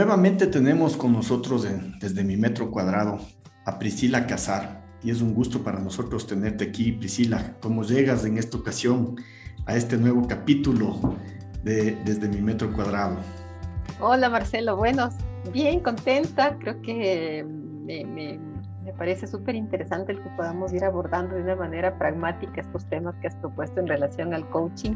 Nuevamente tenemos con nosotros desde mi metro cuadrado a Priscila Casar y es un gusto para nosotros tenerte aquí, Priscila. ¿Cómo llegas en esta ocasión a este nuevo capítulo de Desde mi metro cuadrado? Hola Marcelo, bueno, bien contenta, creo que me, me, me parece súper interesante el que podamos ir abordando de una manera pragmática estos temas que has propuesto en relación al coaching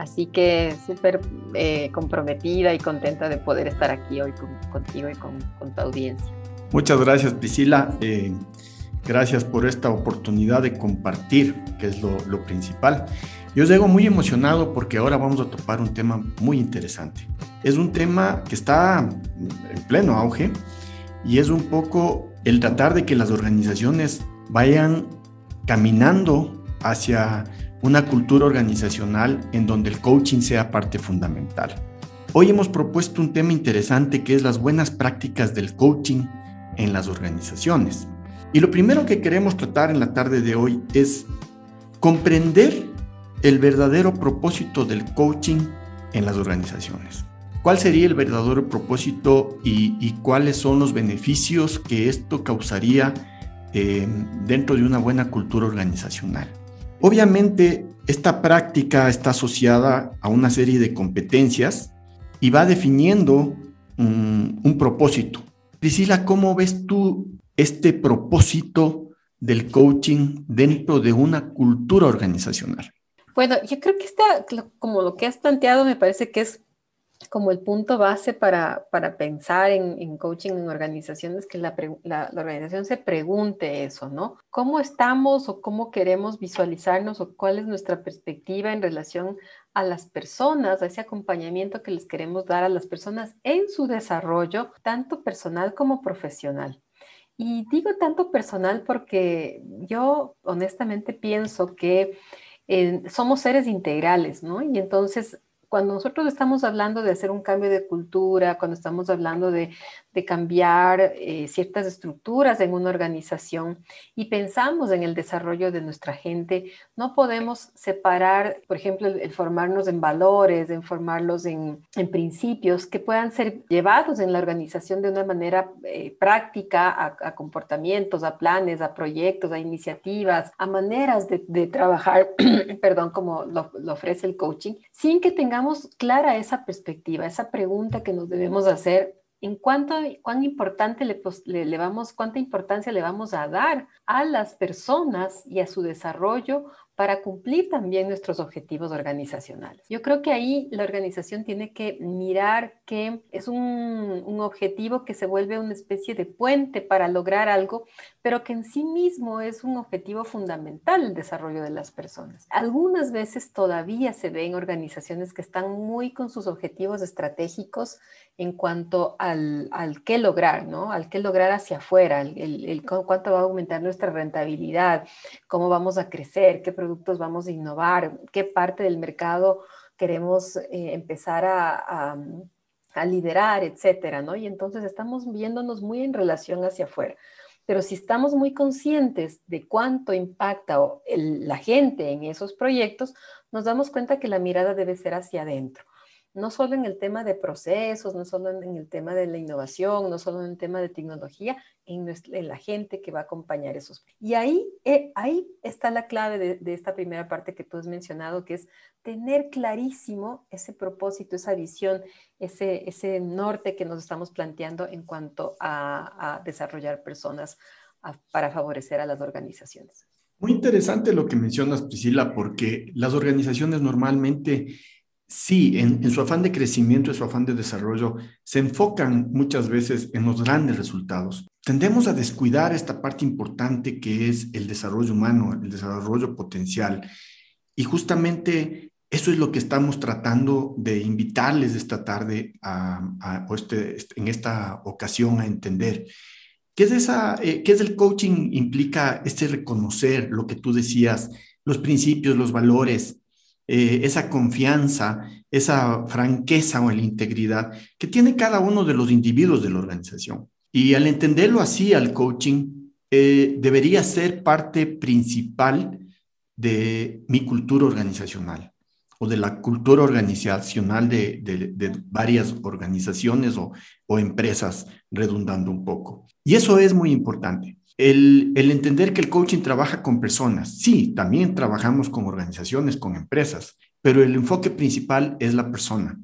Así que súper eh, comprometida y contenta de poder estar aquí hoy contigo y con, tu audiencia. Muchas gracias, Priscila. Eh, gracias por esta oportunidad de compartir, que es lo, lo principal. Yo llego muy emocionado porque ahora vamos a topar un tema muy interesante. Es un tema que está en pleno auge y es un poco el tratar de que las organizaciones vayan caminando hacia una cultura organizacional en donde el coaching sea parte fundamental. Hoy hemos propuesto un tema interesante que es las buenas prácticas del coaching en las organizaciones. Y lo primero que queremos tratar en la tarde de hoy es comprender el verdadero propósito del coaching en las organizaciones. ¿Cuál sería el verdadero propósito y, cuáles son los beneficios que esto causaría eh, dentro de una buena cultura organizacional? Obviamente, esta práctica está asociada a una serie de competencias y va definiendo un, propósito. Priscila, ¿cómo ves tú este propósito del coaching dentro de una cultura organizacional? Bueno, yo creo que está, como lo que has planteado, me parece que es como el punto base para, para pensar en, coaching en organizaciones, que la, organización se pregunte eso, ¿no? ¿Cómo estamos o cómo queremos visualizarnos o cuál es nuestra perspectiva en relación a las personas, a ese acompañamiento que les queremos dar a las personas en su desarrollo, tanto personal como profesional? Y digo tanto personal porque yo honestamente pienso que eh, somos seres integrales, ¿no? Y entonces cuando nosotros estamos hablando de hacer un cambio de cultura, cuando estamos hablando de, de cambiar eh, ciertas estructuras en una organización y pensamos en el desarrollo de nuestra gente, no podemos separar, por ejemplo, el, formarnos en valores, en formarlos en, en, principios que puedan ser llevados en la organización de una manera eh, práctica a, comportamientos, a planes, a proyectos, a iniciativas, a maneras de, trabajar, perdón, como lo ofrece el coaching, sin que tengamos clara esa perspectiva, esa pregunta que nos debemos hacer en cuánto, cuán importante le, le, vamos, cuánta importancia le vamos a dar a las personas y a su desarrollo para cumplir también nuestros objetivos organizacionales. Yo creo que ahí la organización tiene que mirar que es un, un, objetivo que se vuelve una especie de puente para lograr algo, pero que en sí mismo es un objetivo fundamental el desarrollo de las personas. Algunas veces todavía se ven organizaciones que están muy con sus objetivos estratégicos en cuanto al, al qué lograr, ¿no? Al qué lograr hacia afuera, el, el, el cuánto va a aumentar nuestra rentabilidad, cómo vamos a crecer, qué productos vamos a innovar, qué parte del mercado queremos eh, empezar a, liderar, etcétera, ¿no? Y entonces estamos viéndonos muy en relación hacia afuera. Pero si estamos muy conscientes de cuánto impacta la gente en esos proyectos, nos damos cuenta que la mirada debe ser hacia adentro no solo en el tema de procesos, no solo en el tema de la innovación, no solo en el tema de tecnología, en, la gente que va a acompañar esos. Y ahí, eh, ahí está la clave de, esta primera parte que tú has mencionado, que es tener clarísimo ese propósito, esa visión, ese, ese norte que nos estamos planteando en cuanto a, desarrollar personas para favorecer a las organizaciones. Muy interesante lo que mencionas, Priscila, porque las organizaciones normalmente sí, en, su afán de crecimiento, en su afán de desarrollo, se enfocan muchas veces en los grandes resultados. Tendemos a descuidar esta parte importante que es el desarrollo humano, el desarrollo potencial. Y justamente eso es lo que estamos tratando de invitarles esta tarde a, este, en esta ocasión a entender. ¿Qué es, esa, eh, ¿Qué es el coaching? Implica este reconocer lo que tú decías, los principios, los valores, eh, esa confianza, esa franqueza o la integridad que tiene cada uno de los individuos de la organización. Y al entenderlo así, al coaching eh, debería ser parte principal de mi cultura organizacional. o de la cultura organizacional de, varias organizaciones o, o, empresas, redundando un poco. Y eso es muy importante. El, entender que el coaching trabaja con personas. Sí, también trabajamos con organizaciones, con empresas, pero el enfoque principal es la persona,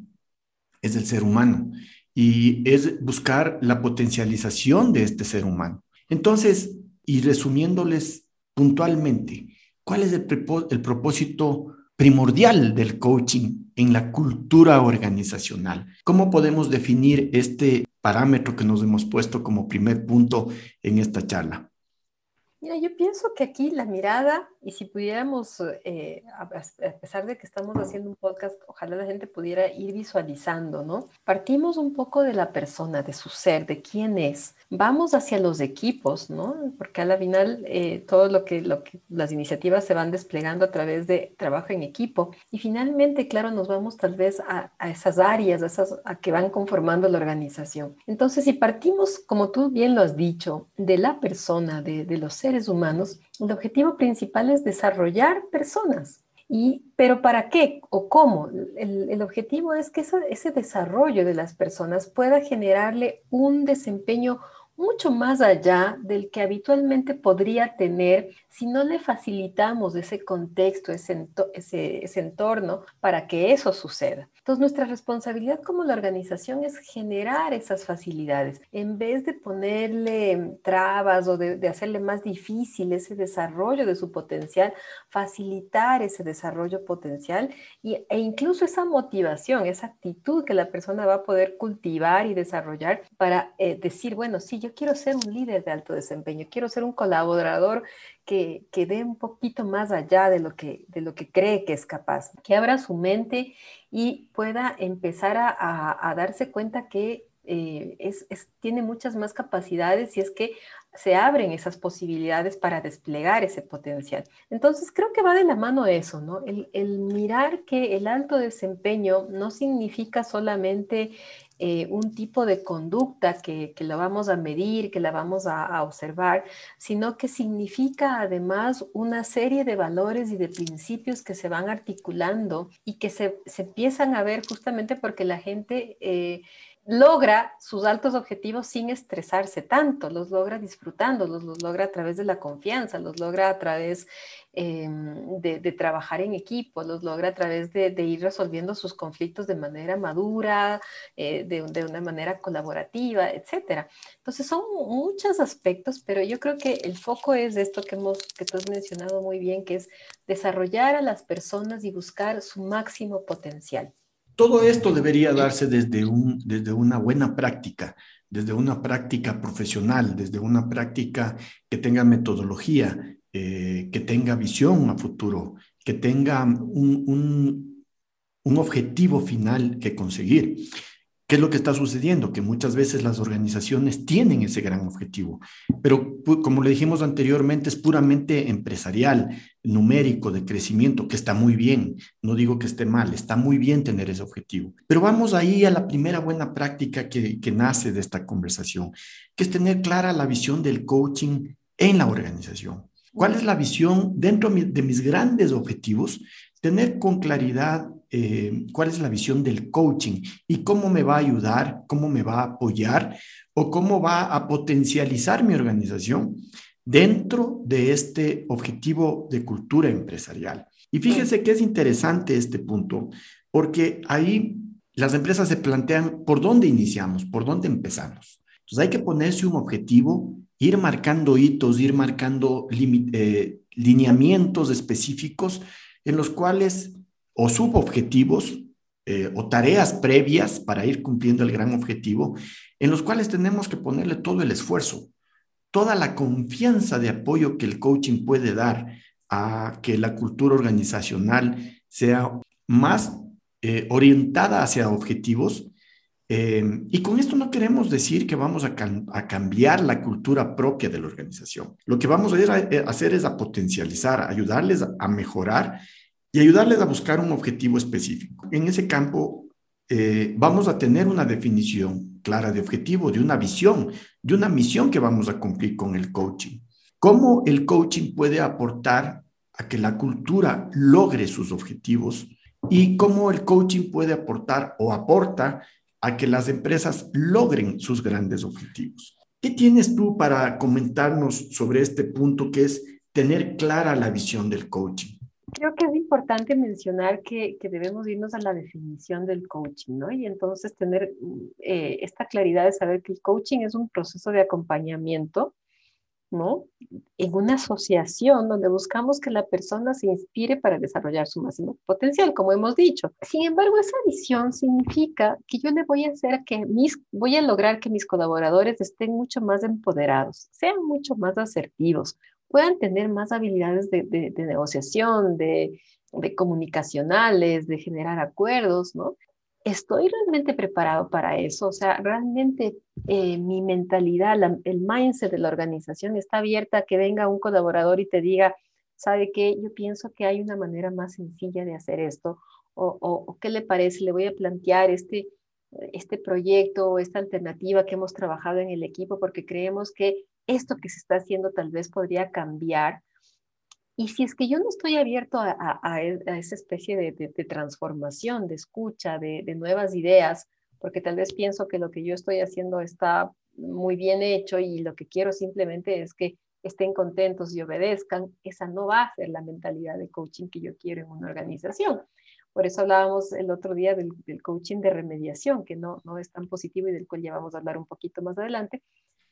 es el ser humano y es buscar la potencialización de este ser humano. Entonces, y resumiéndoles puntualmente, ¿cuál es el, el propósito primordial del coaching en la cultura organizacional. ¿Cómo podemos definir este parámetro que nos hemos puesto como primer punto en esta charla? Mira, yo pienso que aquí la mirada, y si pudiéramos, eh, a, pesar de que estamos haciendo un podcast, ojalá la gente pudiera ir visualizando, ¿no? Partimos un poco de la persona, de su ser, de quién es. Vamos hacia los equipos, ¿no? Porque a la final eh, todo lo que, lo que las iniciativas se van desplegando a través de trabajo en equipo. Y finalmente, claro, nos vamos tal vez a, esas áreas, a esas a que van conformando la organización. Entonces, si partimos, como tú bien lo has dicho, de la persona, de, de los seres humanos, el objetivo principal es desarrollar personas. Y, pero ¿para qué o cómo? El, el objetivo es que ese desarrollo de las personas pueda generarle un desempeño mucho más allá del que habitualmente podría tener si no le facilitamos ese contexto, ese, ese, entorno para que eso suceda. Entonces, nuestra responsabilidad como la organización es generar esas facilidades en vez de ponerle trabas o de, hacerle más difícil ese desarrollo de su potencial, facilitar ese desarrollo potencial y, e incluso esa motivación, esa actitud que la persona va a poder cultivar y desarrollar para eh, decir, bueno, sí, yo quiero ser un líder de alto desempeño, quiero ser un colaborador que, que dé un poquito más allá de lo, que, de lo que cree que es capaz, que abra su mente y pueda empezar a, a, darse cuenta que eh, es, tiene muchas más capacidades y es que se abren esas posibilidades para desplegar ese potencial. Entonces, creo que va de la mano eso, ¿no? El, el mirar que el alto desempeño no significa solamente eh, un tipo de conducta que, que, la vamos a medir, que la vamos a, observar, sino que significa además una serie de valores y de principios que se van articulando y que se, se empiezan a ver justamente porque la gente... Eh, logra sus altos objetivos sin estresarse tanto, los logra disfrutando, los, logra a través de la confianza, los logra a través em, de, trabajar en equipo, los logra a través de, ir resolviendo sus conflictos de manera madura, eh, de, una manera colaborativa, etc. Entonces son muchos aspectos, pero yo creo que el foco es esto que, hemos, que tú has mencionado muy bien, que es desarrollar a las personas y buscar su máximo potencial. Todo esto debería darse desde, desde una buena práctica, desde una práctica profesional, desde una práctica que tenga metodología, eh, que tenga visión a futuro, que tenga un, un, un objetivo final que conseguir. ¿Qué es lo que está sucediendo? Que muchas veces las organizaciones tienen ese gran objetivo, pero como le dijimos anteriormente, es puramente empresarial, numérico, de crecimiento, que está muy bien. No digo que esté mal, está muy bien tener ese objetivo. Pero vamos ahí a la primera buena práctica que, que nace de esta conversación, que es tener clara la visión del coaching en la organización. ¿Cuál es la visión dentro de mis grandes objetivos? Tener con claridad eh, cuál es la visión del coaching y cómo me va a ayudar, cómo me va a apoyar o cómo va a potencializar mi organización dentro de este objetivo de cultura empresarial. Y fíjense que es interesante este punto, porque ahí las empresas se plantean por dónde iniciamos, por dónde empezamos. Entonces hay que ponerse un objetivo, ir marcando hitos, ir marcando eh, lineamientos específicos en los cuales o subobjetivos eh, o tareas previas para ir cumpliendo el gran objetivo, en los cuales tenemos que ponerle todo el esfuerzo, toda la confianza de apoyo que el coaching puede dar a que la cultura organizacional sea más eh, orientada hacia objetivos. Eh, y con esto no queremos decir que vamos a, a, cambiar la cultura propia de la organización. Lo que vamos a, a hacer es a potencializar, a ayudarles a mejorar y ayudarles a buscar un objetivo específico. En ese campo eh, vamos a tener una definición clara de objetivo, de una visión, de una misión que vamos a cumplir con el coaching. ¿Cómo el coaching puede aportar a que la cultura logre sus objetivos y cómo el coaching puede aportar o aporta a que las empresas logren sus grandes objetivos. ¿Qué tienes tú para comentarnos sobre este punto que es tener clara la visión del coaching? Creo que es importante mencionar que, debemos irnos a la definición del coaching, ¿no? Y entonces tener eh, esta claridad de saber que el coaching es un proceso de acompañamiento ¿no? En una asociación donde buscamos que la persona se inspire para desarrollar su máximo potencial, como hemos dicho. Sin embargo, esa visión significa que yo le voy a hacer que mis, voy a lograr que mis colaboradores estén mucho más empoderados, sean mucho más asertivos, puedan tener más habilidades de, de negociación, de, de comunicacionales, de generar acuerdos, ¿no? ¿Estoy realmente preparado para eso? O sea, realmente eh, mi mentalidad, el mindset de la organización está abierta a que venga un colaborador y te diga, ¿sabe qué? Yo pienso que hay una manera más sencilla de hacer esto. O, o, ¿qué le parece? Le voy a plantear este, este proyecto o esta alternativa que hemos trabajado en el equipo porque creemos que esto que se está haciendo tal vez podría cambiar y si es que yo no estoy abierto a, e, esa especie de, transformación, de escucha, de, nuevas ideas, porque tal vez pienso que lo que yo estoy haciendo está muy bien hecho y lo que quiero simplemente es que estén contentos y obedezcan, esa no va a ser la mentalidad de coaching que yo quiero en una organización. Por eso hablábamos el otro día del, coaching de remediación, que no, no es tan positivo y del cual ya vamos a hablar un poquito más adelante,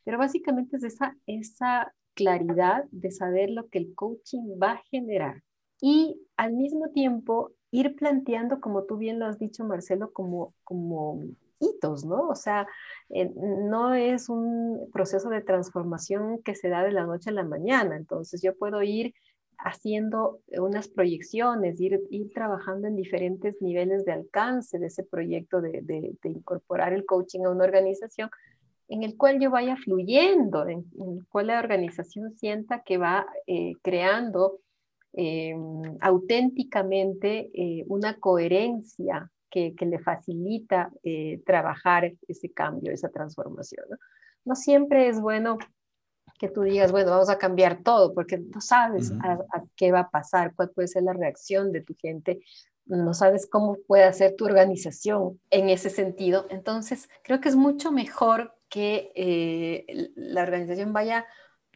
pero básicamente es esa, esa claridad de saber lo que el coaching va a generar y al mismo tiempo ir planteando, como tú bien lo has dicho, Marcelo, como, como hitos, ¿no? O sea, eh, no es un proceso de transformación que se da de la noche a la mañana, entonces yo puedo ir haciendo unas proyecciones, ir, ir trabajando en diferentes niveles de alcance de ese proyecto de, incorporar el coaching a una organización, en el cual yo vaya fluyendo, en, el cual la organización sienta que va eh, creando eh, auténticamente eh, una coherencia que, le facilita trabajar ese cambio, esa transformación. ¿no? siempre es bueno que tú digas, bueno, vamos a cambiar todo, porque no sabes a, qué va a pasar, cuál puede ser la reacción de tu gente, no sabes cómo puede hacer tu organización en ese sentido. Entonces, creo que es mucho mejor que eh, la organización vaya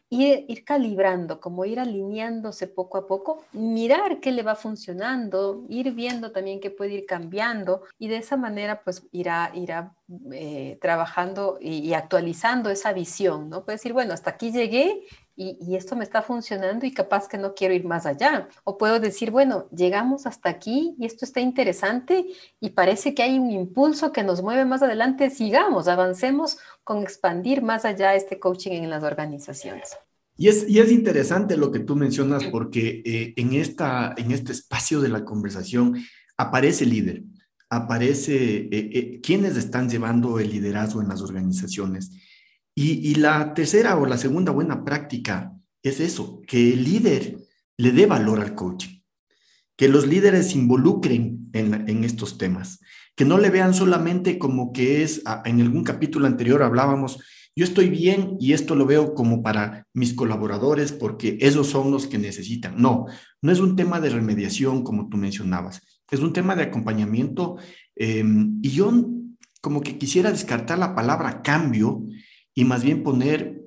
ir, ir calibrando, como ir alineándose poco a poco, mirar qué le va funcionando, ir viendo también qué puede ir cambiando y de esa manera pues irá, irá eh, trabajando y, actualizando esa visión, ¿no? Puede decir, bueno, hasta aquí llegué y, y, esto me está funcionando y capaz que no quiero ir más allá. O puedo decir, bueno, llegamos hasta aquí y esto está interesante y parece que hay un impulso que nos mueve más adelante, sigamos, avancemos con expandir más allá este coaching en las organizaciones. Y es, y es interesante lo que tú mencionas porque eh, en, esta, en este espacio de la conversación aparece el líder, aparece eh, eh, quienes están llevando el liderazgo en las organizaciones. Y, y, la tercera o la segunda buena práctica es eso, que el líder le dé valor al coaching, que los líderes se involucren en, en estos temas, que no le vean solamente como que es, en algún capítulo anterior hablábamos, yo estoy bien y esto lo veo como para mis colaboradores porque esos son los que necesitan. No, no es un tema de remediación como tú mencionabas, es un tema de acompañamiento em, y yo como que quisiera descartar la palabra cambio y más bien poner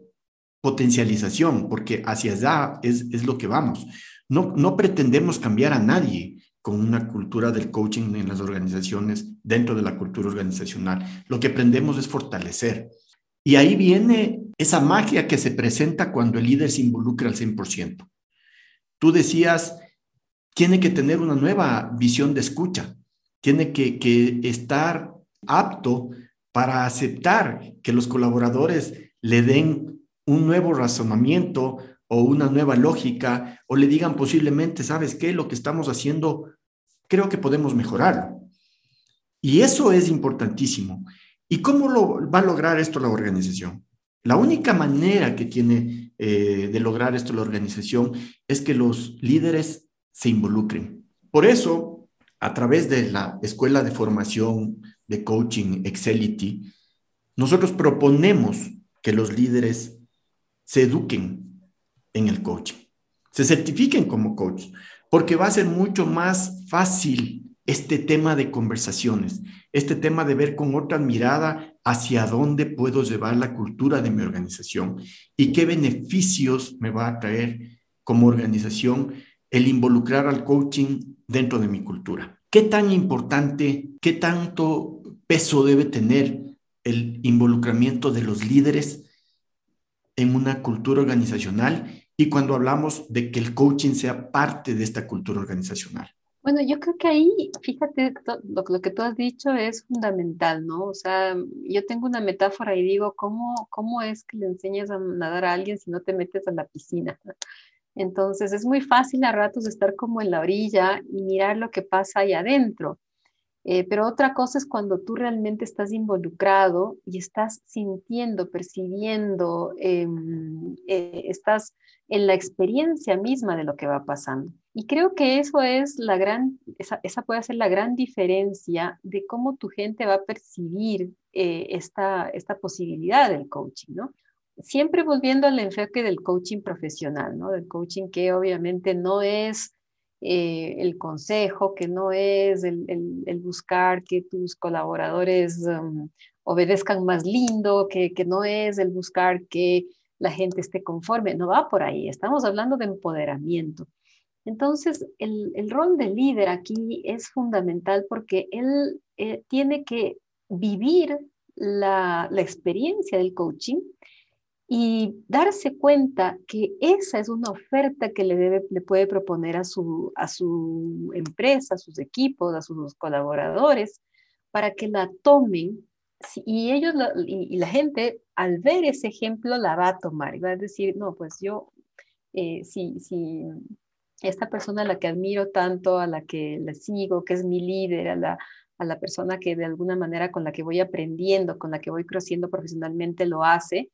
potencialización, porque hacia allá es, es lo que vamos. No, no pretendemos cambiar a nadie, con una cultura del coaching en las organizaciones, dentro de la cultura organizacional. Lo que aprendemos es fortalecer. Y ahí viene esa magia que se presenta cuando el líder se involucra al 100%. Tú decías, tiene que tener una nueva visión de escucha, tiene que, que estar apto para aceptar que los colaboradores le den un nuevo razonamiento o una nueva lógica o le digan posiblemente, ¿sabes qué? Lo que estamos haciendo, creo que podemos mejorarlo. Y eso es importantísimo. ¿Y cómo lo, va a lograr esto la organización? La única manera que tiene eh, de lograr esto la organización es que los líderes se involucren. Por eso, a través de la Escuela de Formación de Coaching Excelity, nosotros proponemos que los líderes se eduquen en el coaching. Se certifiquen como coach, porque va a ser mucho más fácil este tema de conversaciones, este tema de ver con otra mirada hacia dónde puedo llevar la cultura de mi organización y qué beneficios me va a traer como organización el involucrar al coaching dentro de mi cultura. ¿Qué tan importante, qué tanto peso debe tener el involucramiento de los líderes en una cultura organizacional y cuando hablamos de que el coaching sea parte de esta cultura organizacional? Bueno, yo creo que ahí, fíjate, lo, lo, que tú has dicho es fundamental, ¿no? O sea, yo tengo una metáfora y digo, ¿cómo, cómo es que le enseñas a nadar a alguien si no te metes a la piscina? Entonces es muy fácil a ratos estar como en la orilla y mirar lo que pasa ahí adentro. Eh, pero otra cosa es cuando tú realmente estás involucrado y estás sintiendo, percibiendo, em, eh, estás en la experiencia misma de lo que va pasando. Y creo que eso es la gran, esa, puede ser la gran diferencia de cómo tu gente va a percibir eh, esta, esta posibilidad del coaching, ¿no? Siempre volviendo al enfoque del coaching profesional, ¿no? Del coaching que obviamente no es eh, el consejo, que no es el, buscar que tus colaboradores um, obedezcan más lindo, que, que no es el buscar que la gente esté conforme, no va por ahí, estamos hablando de empoderamiento. Entonces, el, rol del líder aquí es fundamental porque él eh, tiene que vivir la, la, experiencia del coaching y darse cuenta que esa es una oferta que le, puede proponer a su, a su empresa, a sus equipos, a sus colaboradores, para que la tomen y ellos y, la gente al ver ese ejemplo la va a tomar y va a decir, no, pues yo, eh, si, si esta persona a la que admiro tanto, a la que la sigo, que es mi líder, a la, a la persona que de alguna manera con la que voy aprendiendo, con la que voy creciendo profesionalmente lo hace,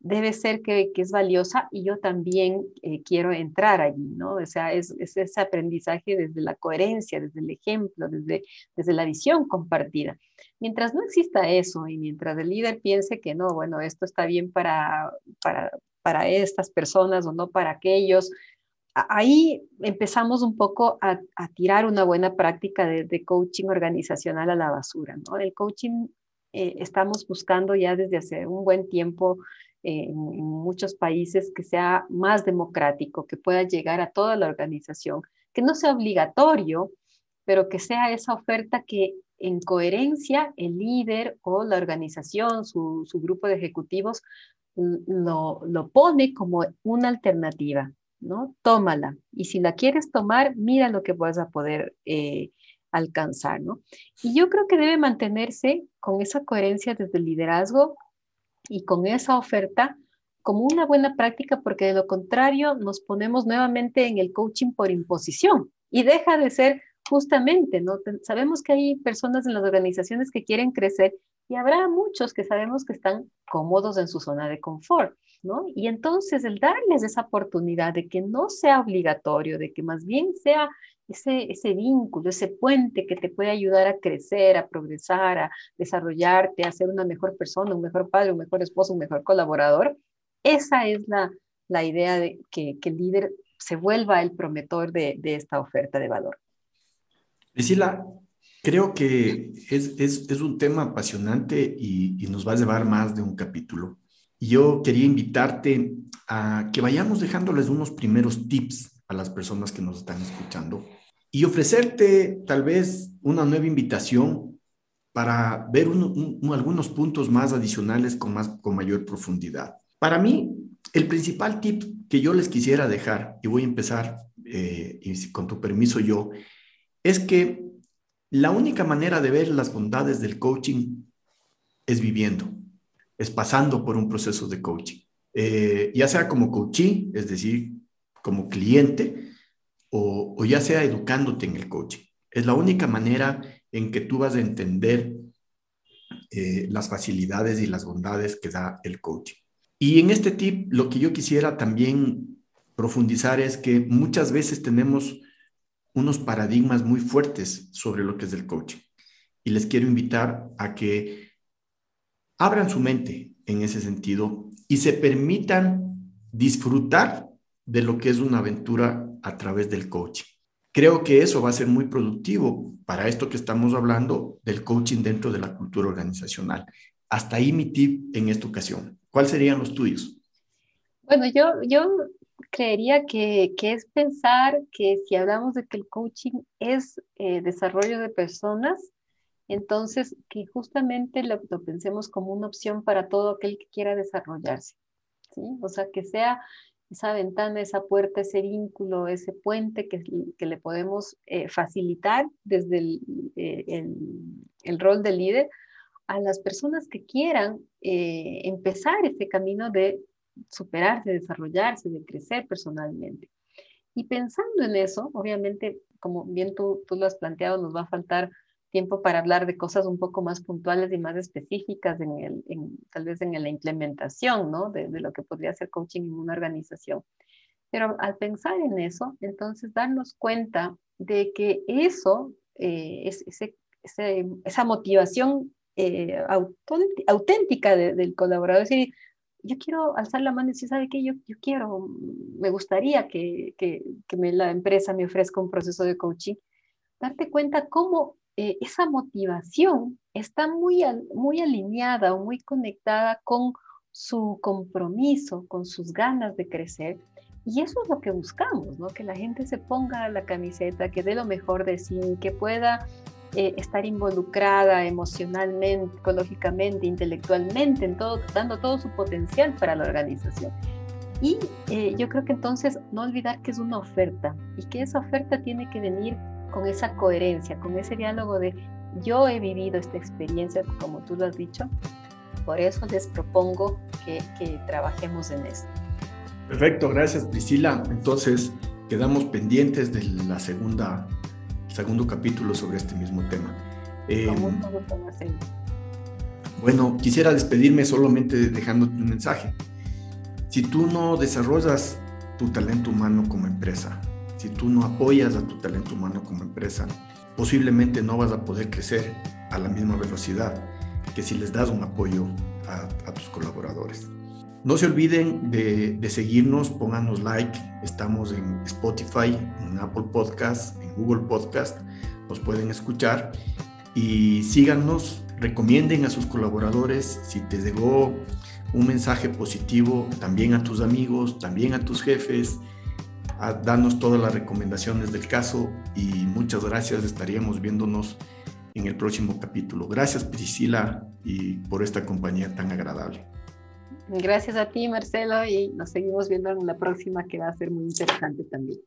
debe ser que, es valiosa y yo también eh, quiero entrar allí, ¿no? O sea, es, ese aprendizaje desde la coherencia, desde el ejemplo, desde, desde la visión compartida. Mientras no exista eso y mientras el líder piense que no, bueno, esto está bien para, para, para estas personas o no para aquellos, ahí empezamos un poco a, tirar una buena práctica de, de, coaching organizacional a la basura, ¿no? El coaching eh, estamos buscando ya desde hace un buen tiempo en, muchos países que sea más democrático, que pueda llegar a toda la organización, que no sea obligatorio, pero que sea esa oferta que en coherencia el líder o la organización, su, su grupo de ejecutivos, lo, lo, pone como una alternativa, ¿no? Tómala. Y si la quieres tomar, mira lo que vas a poder eh, alcanzar, ¿no? Y yo creo que debe mantenerse con esa coherencia desde el liderazgo y con esa oferta como una buena práctica porque de lo contrario nos ponemos nuevamente en el coaching por imposición y deja de ser justamente, ¿no? Sabemos que hay personas en las organizaciones que quieren crecer y habrá muchos que sabemos que están cómodos en su zona de confort, ¿no? Y entonces el darles esa oportunidad de que no sea obligatorio, de que más bien sea ese, ese vínculo, ese puente que te puede ayudar a crecer, a progresar, a desarrollarte, a ser una mejor persona, un mejor padre, un mejor esposo, un mejor colaborador. Esa es la, la idea de que, que, el líder se vuelva el promotor de, de esta oferta de valor. Priscila, creo que es, es, es un tema apasionante y, y, nos va a llevar más de un capítulo. Yo quería invitarte a que vayamos dejándoles unos primeros tips a las personas que nos están escuchando y ofrecerte tal vez una nueva invitación para ver algunos puntos más adicionales con, más, con mayor profundidad. Para mí, el principal tip que yo les quisiera dejar, y voy a empezar eh, y con tu permiso yo, es que la única manera de ver las bondades del coaching es viviendo, es pasando por un proceso de coaching. Eh, ya sea como coachee, es decir, como cliente o, ya sea educándote en el coaching. Es la única manera en que tú vas a entender eh, las facilidades y las bondades que da el coaching. Y en este tip, lo que yo quisiera también profundizar es que muchas veces tenemos unos paradigmas muy fuertes sobre lo que es el coaching. Y les quiero invitar a que abran su mente en ese sentido y se permitan disfrutar de lo que es una aventura a través del coaching. Creo que eso va a ser muy productivo para esto que estamos hablando del coaching dentro de la cultura organizacional. Hasta ahí mi tip en esta ocasión. ¿Cuáles serían los tuyos? Bueno, yo, yo creería que, que, es pensar que si hablamos de que el coaching es eh, desarrollo de personas, entonces que justamente lo, lo, pensemos como una opción para todo aquel que quiera desarrollarse. ¿sí? O sea, que sea esa ventana, esa puerta, ese vínculo, ese puente que, que le podemos eh, facilitar desde el, eh, el, el, rol de líder a las personas que quieran eh, empezar este camino de superarse, de desarrollarse, de crecer personalmente. Y pensando en eso, obviamente, como bien tú, tú lo has planteado, nos va a faltar tiempo para hablar de cosas un poco más puntuales y más específicas en el, en, tal vez en la implementación, ¿no? De, de, lo que podría ser coaching en una organización. Pero al pensar en eso, entonces darnos cuenta de que eso, eh, es, ese, ese, esa motivación eh, auténtica de, del colaborador, es decir, yo quiero alzar la mano y decir, ¿sabe qué? Yo, yo quiero, me gustaría que, que, que me, la empresa me ofrezca un proceso de coaching. Darte cuenta cómo eh, esa motivación está muy, muy alineada o muy conectada con su compromiso, con sus ganas de crecer. Y eso es lo que buscamos, ¿no? Que la gente se ponga la camiseta, que dé lo mejor de sí, que pueda eh, estar involucrada emocionalmente, psicológicamente, intelectualmente, en todo, dando todo su potencial para la organización. Y eh, yo creo que entonces no olvidar que es una oferta y que esa oferta tiene que venir con esa coherencia, con ese diálogo de yo he vivido esta experiencia, como tú lo has dicho, por eso les propongo que, que trabajemos en esto. Perfecto, gracias Priscila. Entonces, quedamos pendientes de la segunda, segundo capítulo sobre este mismo tema. Eh, bueno, quisiera despedirme solamente dejándote un mensaje. Si tú no desarrollas tu talento humano como empresa, si tú no apoyas a tu talento humano como empresa, posiblemente no vas a poder crecer a la misma velocidad que si les das un apoyo a, tus colaboradores. No se olviden de, seguirnos, pónganos like. Estamos en Spotify, en Apple Podcast, en Google Podcast. Nos pueden escuchar y síganos, recomienden a sus colaboradores. Si te llegó un mensaje positivo, también a tus amigos, también a tus jefes a darnos todas las recomendaciones del caso y muchas gracias. Estaríamos viéndonos en el próximo capítulo. Gracias Priscila y por esta compañía tan agradable. Gracias a ti Marcelo y nos seguimos viendo en la próxima que va a ser muy interesante también.